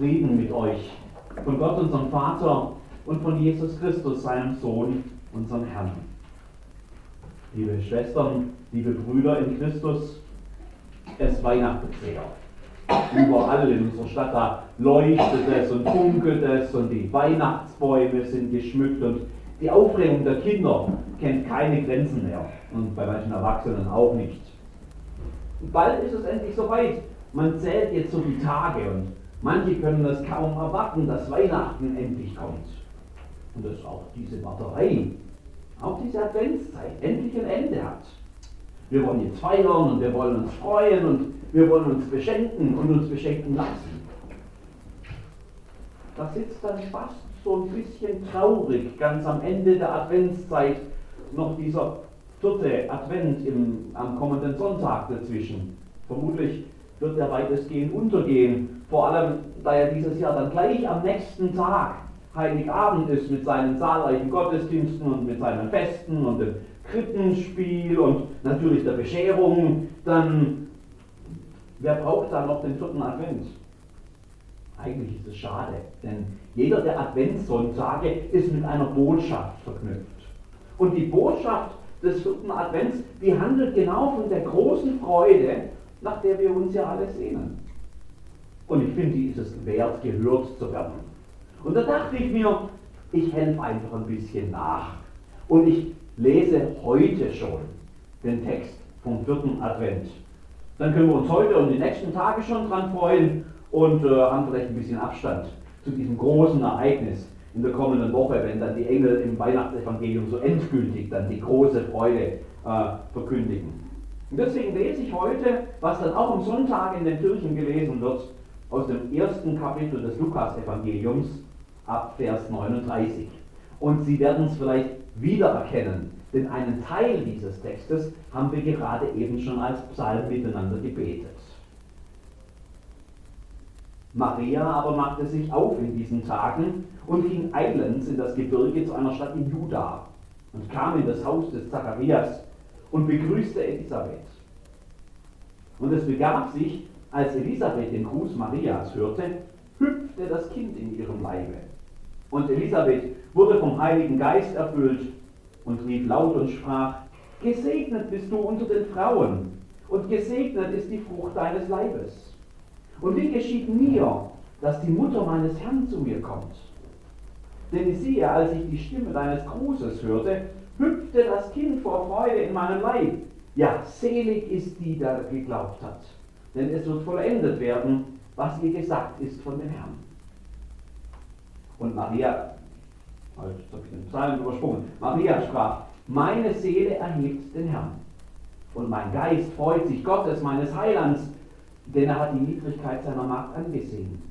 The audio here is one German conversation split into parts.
Frieden mit euch, von Gott unserem Vater und von Jesus Christus, seinem Sohn, unserem Herrn. Liebe Schwestern, liebe Brüder in Christus, es weihnachtet sehr. Überall in unserer Stadt, da leuchtet es und funkelt es und die Weihnachtsbäume sind geschmückt und die Aufregung der Kinder kennt keine Grenzen mehr und bei manchen Erwachsenen auch nicht. Und bald ist es endlich soweit. Man zählt jetzt so die Tage und manche können es kaum erwarten, dass Weihnachten endlich kommt. Und dass auch diese Warterei, auch diese Adventszeit endlich ein Ende hat. Wir wollen jetzt feiern und wir wollen uns freuen und wir wollen uns beschenken und uns beschenken lassen. Da sitzt dann fast so ein bisschen traurig ganz am Ende der Adventszeit noch dieser vierte Advent im, am kommenden Sonntag dazwischen. Vermutlich wird er weitestgehend untergehen, vor allem da er dieses Jahr dann gleich am nächsten Tag Heiligabend ist mit seinen zahlreichen Gottesdiensten und mit seinen Festen und dem Krippenspiel und natürlich der Bescherung, dann wer braucht da noch den vierten Advent? Eigentlich ist es schade, denn jeder der Adventssonntage ist mit einer Botschaft verknüpft. Und die Botschaft des vierten Advents, die handelt genau von der großen Freude, nach der wir uns ja alle sehnen. Und ich finde, die ist es wert, gehört zu werden. Und da dachte ich mir, ich helfe einfach ein bisschen nach. Und ich lese heute schon den Text vom vierten Advent. Dann können wir uns heute und die nächsten Tage schon dran freuen und äh, haben vielleicht ein bisschen Abstand zu diesem großen Ereignis in der kommenden Woche, wenn dann die Engel im Weihnachtsevangelium so endgültig dann die große Freude äh, verkündigen. Und deswegen lese ich heute, was dann auch am Sonntag in den Kirchen gelesen wird, aus dem ersten Kapitel des Lukas-Evangeliums ab Vers 39. Und Sie werden es vielleicht wiedererkennen, denn einen Teil dieses Textes haben wir gerade eben schon als Psalm miteinander gebetet. Maria aber machte sich auf in diesen Tagen und ging eilends in das Gebirge zu einer Stadt in Juda und kam in das Haus des Zacharias und begrüßte Elisabeth. Und es begab sich, als Elisabeth den Gruß Marias hörte, hüpfte das Kind in ihrem Leibe. Und Elisabeth wurde vom Heiligen Geist erfüllt und rief laut und sprach, Gesegnet bist du unter den Frauen und gesegnet ist die Frucht deines Leibes. Und wie geschieht mir, dass die Mutter meines Herrn zu mir kommt? Denn siehe, als ich die Stimme deines Grußes hörte, hüpfte das Kind vor Freude in meinem Leib. Ja, selig ist die, die geglaubt hat. Denn es wird vollendet werden, was ihr gesagt ist von dem Herrn. Und Maria, jetzt habe ich den Psalm übersprungen, Maria sprach, meine Seele erhebt den Herrn. Und mein Geist freut sich Gottes, meines Heilands, denn er hat die Niedrigkeit seiner Macht angesehen.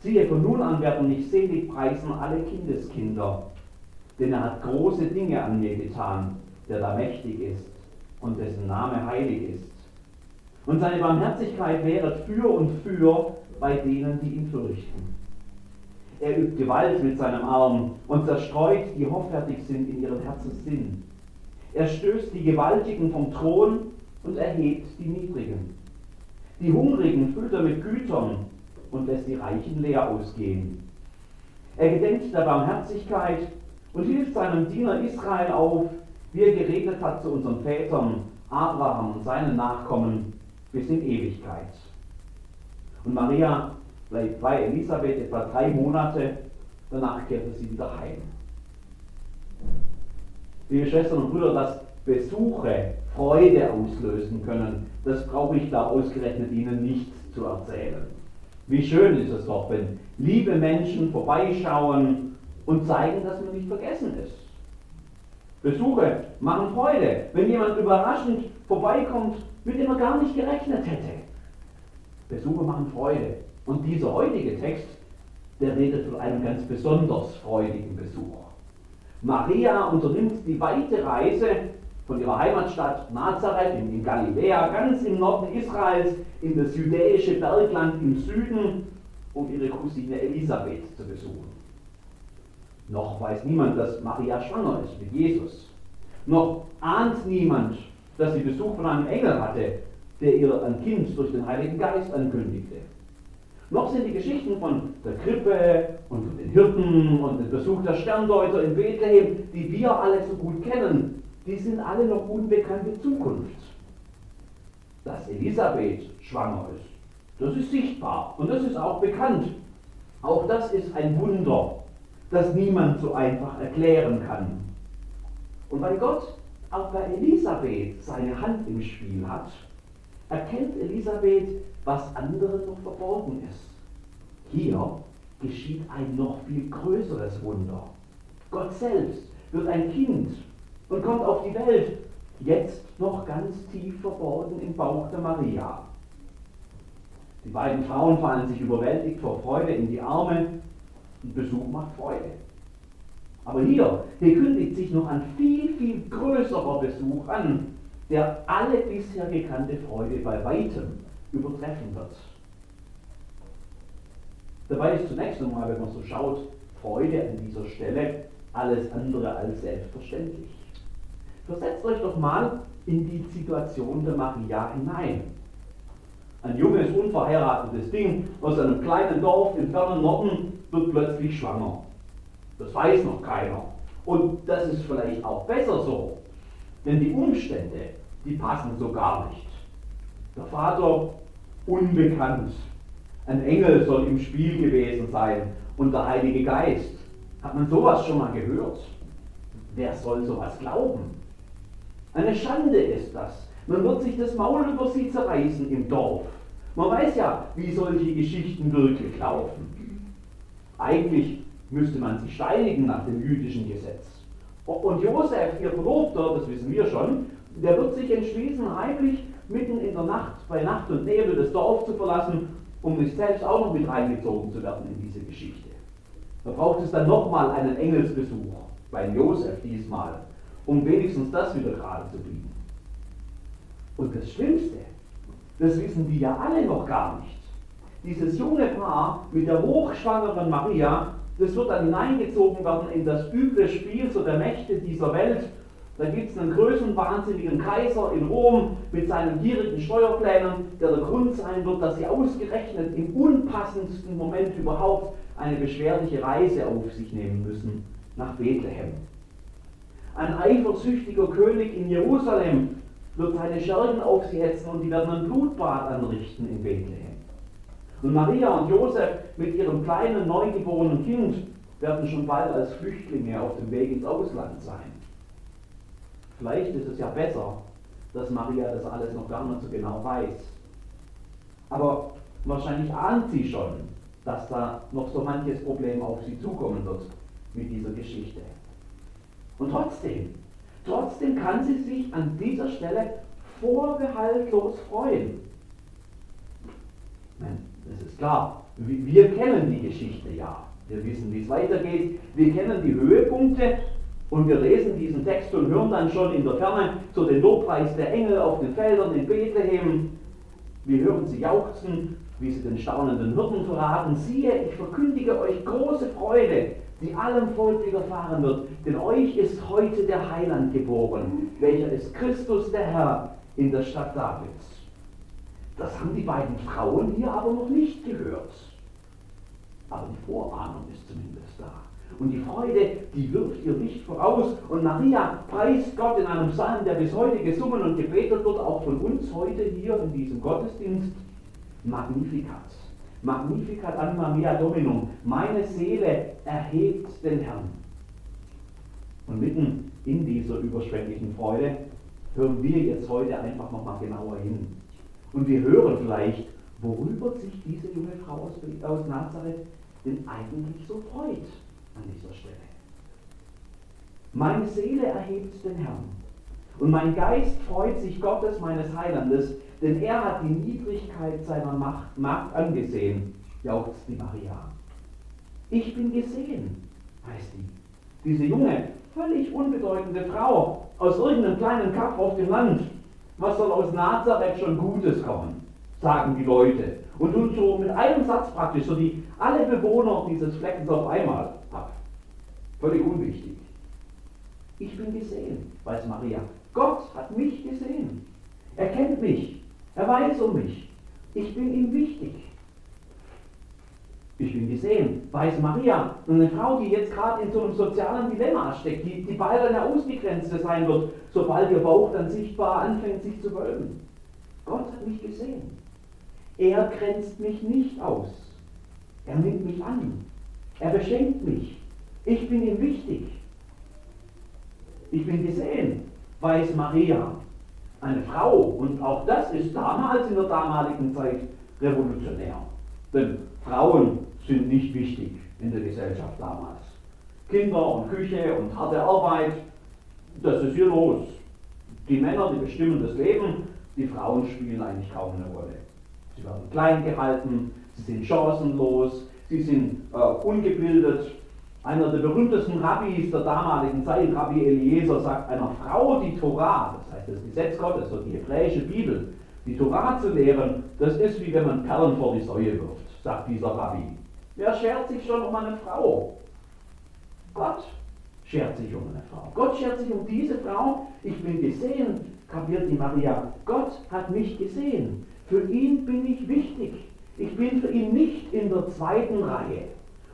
Siehe, von nun an werden mich selig preisen alle Kindeskinder, denn er hat große Dinge an mir getan, der da mächtig ist und dessen Name heilig ist. Und seine Barmherzigkeit wäret für und für bei denen, die ihn fürchten. Er übt Gewalt mit seinem Arm und zerstreut, die hoffärtig sind in ihrem Herzenssinn. Er stößt die Gewaltigen vom Thron und erhebt die Niedrigen. Die Hungrigen füllt er mit Gütern und lässt die Reichen leer ausgehen. Er gedenkt der Barmherzigkeit und hilft seinem Diener Israel auf, wie er geregnet hat zu unseren Vätern, Abraham und seinen Nachkommen bis in Ewigkeit. Und Maria bleibt bei Elisabeth etwa drei Monate, danach kehrte sie wieder heim. Liebe Schwestern und Brüder, dass Besuche Freude auslösen können, das brauche ich da ausgerechnet Ihnen nicht zu erzählen. Wie schön ist es doch, wenn liebe Menschen vorbeischauen und zeigen, dass man nicht vergessen ist. Besuche machen Freude, wenn jemand überraschend vorbeikommt, mit dem er gar nicht gerechnet hätte. Besuche machen Freude. Und dieser heutige Text, der redet von einem ganz besonders freudigen Besuch. Maria unternimmt die weite Reise von ihrer Heimatstadt Nazareth in, Galiläa, ganz im Norden Israels, in das jüdische Bergland im Süden, um ihre Cousine Elisabeth zu besuchen. Noch weiß niemand, dass Maria schwanger ist mit Jesus. Noch ahnt niemand, dass sie Besuch von einem Engel hatte, der ihr ein Kind durch den Heiligen Geist ankündigte. Noch sind die Geschichten von der Krippe und von den Hirten und dem Besuch der Sterndeuter in Bethlehem, die wir alle so gut kennen, die sind alle noch unbekannte Zukunft. Dass Elisabeth schwanger ist, das ist sichtbar und das ist auch bekannt. Auch das ist ein Wunder, das niemand so einfach erklären kann. Und weil Gott auch bei Elisabeth seine Hand im Spiel hat, erkennt Elisabeth, was anderen noch verborgen ist. Hier geschieht ein noch viel größeres Wunder. Gott selbst wird ein Kind und kommt auf die Welt, jetzt noch ganz tief verborgen im Bauch der Maria. Die beiden Frauen fallen sich überwältigt vor Freude in die Arme und Besuch macht Freude. Aber hier, hier kündigt sich noch ein viel, viel größerer Besuch an, der alle bisher gekannte Freude bei weitem übertreffen wird. Dabei ist zunächst einmal, wenn man so schaut, Freude an dieser Stelle alles andere als selbstverständlich. Versetzt euch doch mal in die Situation der Maria hinein. Ein junges, unverheiratetes Ding aus einem kleinen Dorf im fernen Norden wird plötzlich schwanger. Das weiß noch keiner. Und das ist vielleicht auch besser so. Denn die Umstände, die passen so gar nicht. Der Vater unbekannt. Ein Engel soll im Spiel gewesen sein und der Heilige Geist. Hat man sowas schon mal gehört? Wer soll sowas glauben? Eine Schande ist das. Man wird sich das Maul über sie zerreißen im Dorf. Man weiß ja, wie solche Geschichten wirklich laufen. Eigentlich müsste man sie steinigen nach dem jüdischen Gesetz. Und Josef, ihr Verlobter, das wissen wir schon, der wird sich entschließen, heimlich mitten in der Nacht, bei Nacht und Nebel das Dorf zu verlassen, um nicht selbst auch noch mit reingezogen zu werden in diese Geschichte. Da braucht es dann nochmal einen Engelsbesuch, bei Josef diesmal, um wenigstens das wieder gerade zu biegen. Und das Schlimmste, das wissen die ja alle noch gar nicht. Dieses junge Paar mit der hochschwangeren Maria, das wird dann hineingezogen werden in das üble Spiel so der Mächte dieser Welt. Da gibt es einen größenwahnsinnigen Kaiser in Rom mit seinen gierigen Steuerplänen, der der Grund sein wird, dass sie ausgerechnet im unpassendsten Moment überhaupt eine beschwerliche Reise auf sich nehmen müssen nach Bethlehem. Ein eifersüchtiger König in Jerusalem wird seine Schergen auf sie hetzen und die werden ein Blutbad anrichten in Bethlehem. Und Maria und Josef mit ihrem kleinen neugeborenen Kind werden schon bald als Flüchtlinge auf dem Weg ins Ausland sein. Vielleicht ist es ja besser, dass Maria das alles noch gar nicht so genau weiß. Aber wahrscheinlich ahnt sie schon, dass da noch so manches Problem auf sie zukommen wird mit dieser Geschichte. Und trotzdem, trotzdem kann sie sich an dieser Stelle vorbehaltlos freuen. Nein, das ist klar. Wir kennen die Geschichte ja. Wir wissen, wie es weitergeht. Wir kennen die Höhepunkte und wir lesen diesen Text und hören dann schon in der Ferne so den Lobpreis der Engel auf den Feldern in Bethlehem. Wir hören sie jauchzen, wie sie den staunenden Hirten verraten. Siehe, ich verkündige euch große Freude, die allem Volk widerfahren wird. Denn euch ist heute der Heiland geboren, welcher ist Christus der Herr in der Stadt Davids. Das haben die beiden Frauen hier aber noch nicht gehört. Aber die Vorahnung ist zumindest da. Und die Freude, die wirft ihr Licht voraus. Und Maria preist Gott in einem Psalm, der bis heute gesungen und gebetet wird, auch von uns heute hier in diesem Gottesdienst. Magnificat. Magnificat anima mea dominum. Meine Seele erhebt den Herrn. Und mitten in dieser überschwänglichen Freude hören wir jetzt heute einfach nochmal genauer hin. Und wir hören vielleicht, worüber sich diese junge Frau aus, aus Nazareth denn eigentlich so freut an dieser Stelle. Meine Seele erhebt den Herrn und mein Geist freut sich Gottes meines Heilandes, denn er hat die Niedrigkeit seiner Macht, Macht angesehen, jauchzt die Maria. Ich bin gesehen, heißt die. Diese junge, völlig unbedeutende Frau aus irgendeinem kleinen Kaff auf dem Land, was soll aus Nazareth schon Gutes kommen, sagen die Leute. Und tun so mit einem Satz praktisch so die alle Bewohner dieses Fleckens auf einmal ab. Völlig unwichtig. Ich bin gesehen, weiß Maria. Gott hat mich gesehen. Er kennt mich. Er weiß um mich. Ich bin ihm wichtig. Ich bin gesehen, weiß Maria. Eine Frau, die jetzt gerade in so einem sozialen Dilemma steckt, die, die bald eine Ausgegrenzte sein wird, sobald ihr Bauch dann sichtbar anfängt, sich zu wölben. Gott hat mich gesehen. Er grenzt mich nicht aus. Er nimmt mich an. Er beschenkt mich. Ich bin ihm wichtig. Ich bin gesehen, weiß Maria. Eine Frau. Und auch das ist damals in der damaligen Zeit revolutionär. Denn Frauen sind nicht wichtig in der Gesellschaft damals. Kinder und Küche und harte Arbeit, das ist hier los. Die Männer, die bestimmen das Leben, die Frauen spielen eigentlich kaum eine Rolle. Sie werden klein gehalten, sie sind chancenlos, sie sind äh, ungebildet. Einer der berühmtesten Rabbis der damaligen Zeit, Rabbi Eliezer, sagt einer Frau die Torah, das heißt das Gesetz Gottes, so die hebräische Bibel, die Torah zu lehren, das ist wie wenn man Perlen vor die Säue wirft, sagt dieser Rabbi. Wer schert sich schon um eine Frau? Gott schert sich um eine Frau. Gott schert sich um diese Frau. Ich bin gesehen, kapiert die Maria. Gott hat mich gesehen. Für ihn bin ich wichtig. Ich bin für ihn nicht in der zweiten Reihe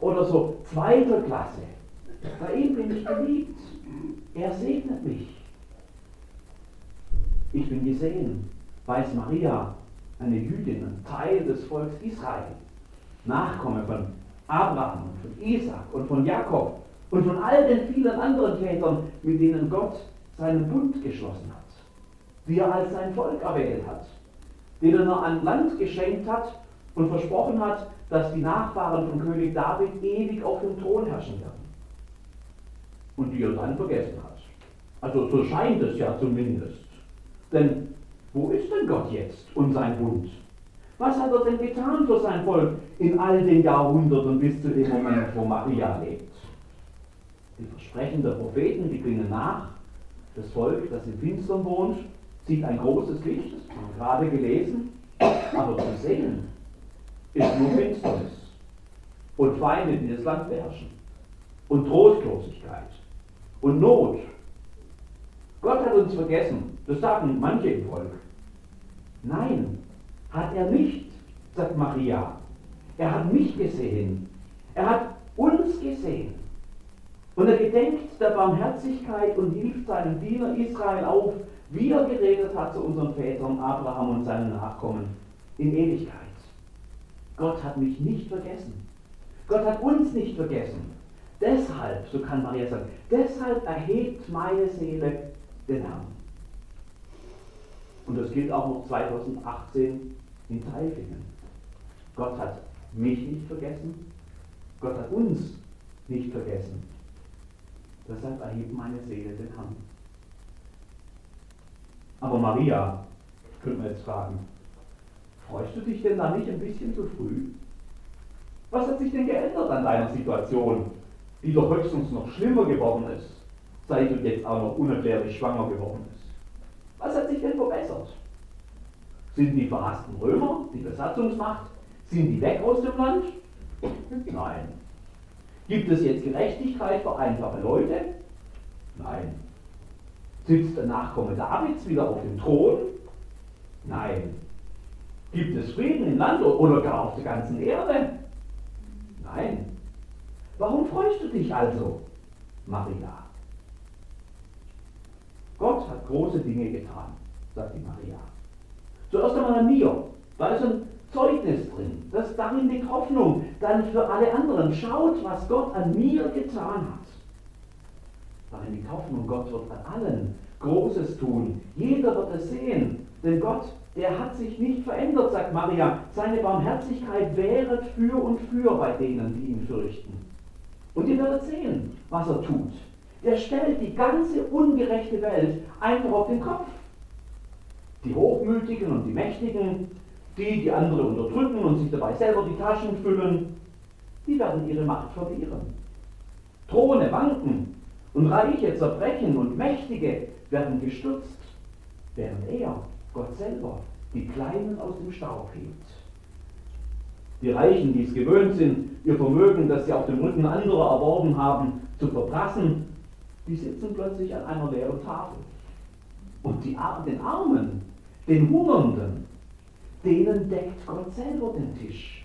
oder so zweiter Klasse. Bei ihm bin ich geliebt. Er segnet mich. Ich bin gesehen, weiß Maria, eine Jüdin, ein Teil des Volks Israel. Nachkomme von Abraham von Isaac und von Jakob und von all den vielen anderen Vätern, mit denen Gott seinen Bund geschlossen hat, die er als sein Volk erwählt hat, denen er ein Land geschenkt hat und versprochen hat, dass die Nachfahren von König David ewig auf dem Thron herrschen werden. Und die er dann vergessen hat. Also so scheint es ja zumindest. Denn wo ist denn Gott jetzt und sein Bund? Was hat er denn getan für sein Volk in all den Jahrhunderten bis zu dem Moment, wo Maria lebt? Die Versprechen der Propheten, die klingen nach. Das Volk, das im Finstern wohnt, sieht ein großes Licht, das haben wir gerade gelesen, aber zu sehen ist nur Finsternis und Feinde, die das Land beherrschen und Trostlosigkeit und Not. Gott hat uns vergessen, das sagen manche im Volk. Nein, hat er nicht, sagt Maria. Er hat mich gesehen. Er hat uns gesehen. Und er gedenkt der Barmherzigkeit und hilft seinem Diener Israel auf, wie er geredet hat zu unseren Vätern Abraham und seinen Nachkommen in Ewigkeit. Gott hat mich nicht vergessen. Gott hat uns nicht vergessen. Deshalb, so kann Maria sagen, deshalb erhebt meine Seele den Herrn. Und das gilt auch noch 2018 in Teilfingen. Gott hat mich nicht vergessen, Gott hat uns nicht vergessen. Deshalb erhebt meine Seele den Herrn. Aber Maria, können wir jetzt fragen, freust du dich denn da nicht ein bisschen zu früh? Was hat sich denn geändert an deiner Situation, die doch höchstens noch schlimmer geworden ist, seit du jetzt auch noch unerklärlich schwanger geworden bist? Was hat sich denn verbessert? Sind die verhassten Römer, die Besatzungsmacht, sind die weg aus dem Land? Nein. Gibt es jetzt Gerechtigkeit für einfache Leute? Nein. Sitzt der Nachkomme Davids wieder auf dem Thron? Nein. Gibt es Frieden im Land oder gar auf der ganzen Erde? Nein. Warum freust du dich also, Maria? Gott hat große Dinge getan, sagt die Maria. Zuerst einmal an mir. Da ist ein Zeugnis drin. Das, darin liegt Hoffnung. Dann für alle anderen. Schaut, was Gott an mir getan hat. Darin liegt Hoffnung. Gott wird an allen Großes tun. Jeder wird es sehen. Denn Gott, der hat sich nicht verändert, sagt Maria. Seine Barmherzigkeit wäret für und für bei denen, die ihn fürchten. Und ihr werdet sehen, was er tut. Er stellt die ganze ungerechte Welt einfach auf den Kopf. Die Hochmütigen und die Mächtigen, die, die andere unterdrücken und sich dabei selber die Taschen füllen, die werden ihre Macht verlieren. Throne wanken und Reiche zerbrechen und Mächtige werden gestürzt, während er, Gott selber, die Kleinen aus dem Staub hebt. Die Reichen, die es gewöhnt sind, ihr Vermögen, das sie auf dem Rücken anderer erworben haben, zu verprassen, die sitzen plötzlich an einer leeren Tafel. Und die, den Armen, den Hungernden, denen deckt Gott selber den Tisch.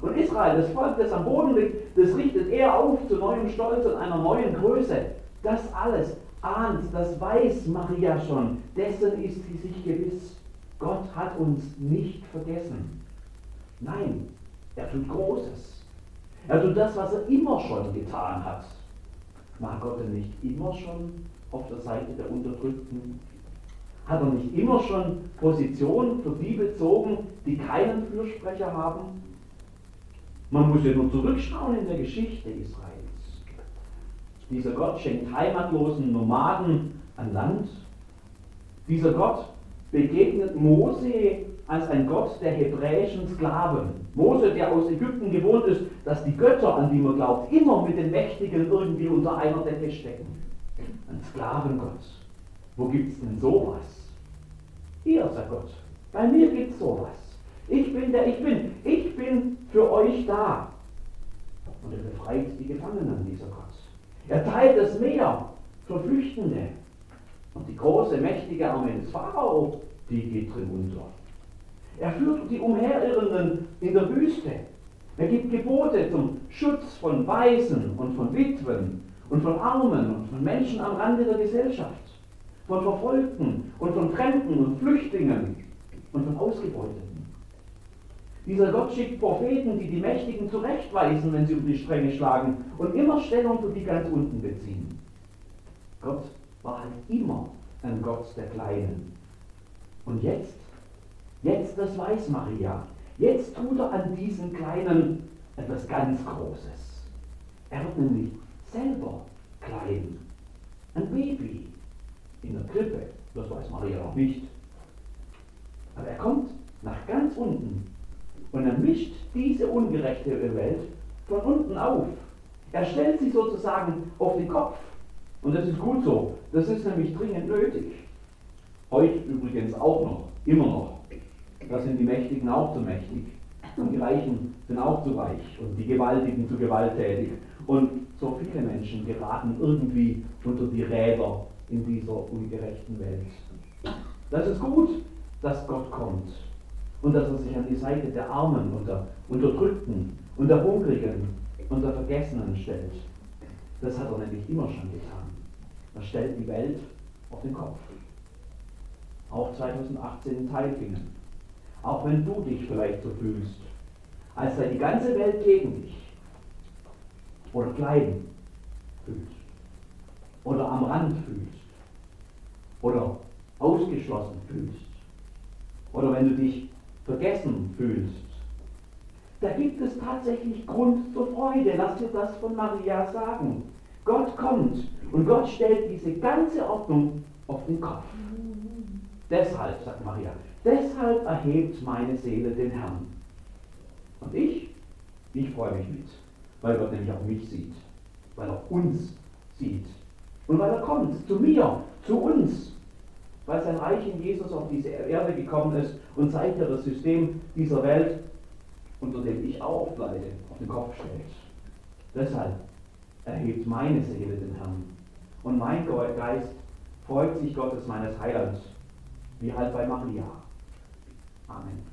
Und Israel, das Volk, das am Boden liegt, das richtet er auf zu neuem Stolz und einer neuen Größe. Das alles ahnt, das weiß Maria schon. Dessen ist sie sich gewiss. Gott hat uns nicht vergessen. Nein, er tut Großes. Er tut das, was er immer schon getan hat. War Gott denn nicht immer schon auf der Seite der Unterdrückten? Hat er nicht immer schon Position für die bezogen, die keinen Fürsprecher haben? Man muss ja nur zurückschauen in der Geschichte Israels. Dieser Gott schenkt heimatlosen Nomaden an Land. Dieser Gott begegnet Mose als ein Gott der hebräischen Sklaven. Mose, der aus Ägypten gewohnt ist, dass die Götter, an die man glaubt, immer mit den Mächtigen irgendwie unter einer Decke stecken. Ein Sklavengott. Wo gibt es denn sowas? Hier, sagt Gott, bei mir gibt es sowas. Ich bin der ich bin. Ich bin für euch da. Und er befreit die Gefangenen, dieser Gott. Er teilt das Meer für Flüchtende. Und die große, mächtige Armee des Pharao, die geht drin unter. Er führt die Umherirrenden in der Wüste. Er gibt Gebote zum Schutz von Waisen und von Witwen und von Armen und von Menschen am Rande der Gesellschaft, von Verfolgten und von Fremden und Flüchtlingen und von Ausgebeuteten. Dieser Gott schickt Propheten, die die Mächtigen zurechtweisen, wenn sie um die Stränge schlagen und immer Stellung für die ganz unten beziehen. Gott war halt immer ein Gott der Kleinen. Und jetzt, jetzt, das weiß Maria, jetzt tut er an diesen Kleinen etwas ganz Großes. Er wird nämlich selber klein. Ein Baby in der Krippe, das weiß Maria noch nicht. Aber er kommt nach ganz unten und er mischt diese ungerechte Welt von unten auf. Er stellt sie sozusagen auf den Kopf. Und das ist gut so. Das ist nämlich dringend nötig. Heute übrigens auch noch, immer noch. Da sind die Mächtigen auch zu mächtig. Und die Reichen sind auch zu reich und die Gewaltigen zu gewalttätig. Und so viele Menschen geraten irgendwie unter die Räder in dieser ungerechten Welt. Das ist gut, dass Gott kommt und dass er sich an die Seite der Armen und der Unterdrückten und der Hungrigen und der Vergessenen stellt. Das hat er nämlich immer schon getan. Er stellt die Welt auf den Kopf. Auch 2018 in Teilfingen. Auch wenn du dich vielleicht so fühlst, als sei die ganze Welt gegen dich. Oder klein fühlst. Oder am Rand fühlst. Oder ausgeschlossen fühlst. Oder wenn du dich vergessen fühlst, da gibt es tatsächlich Grund zur Freude. Lass dir das von Maria sagen. Gott kommt und Gott stellt diese ganze Ordnung auf den Kopf. Deshalb, sagt Maria, deshalb erhebt meine Seele den Herrn. Und ich, ich freue mich mit, weil Gott nämlich auch mich sieht, weil er uns sieht und weil er kommt zu mir, zu uns weil sein Reich in Jesus auf diese Erde gekommen ist und seither das System dieser Welt, unter dem ich auch leide, auf den Kopf stellt. Deshalb erhebt meine Seele den Herrn. Und mein Geist freut sich Gottes meines Heilands, wie halt bei Maria. Amen.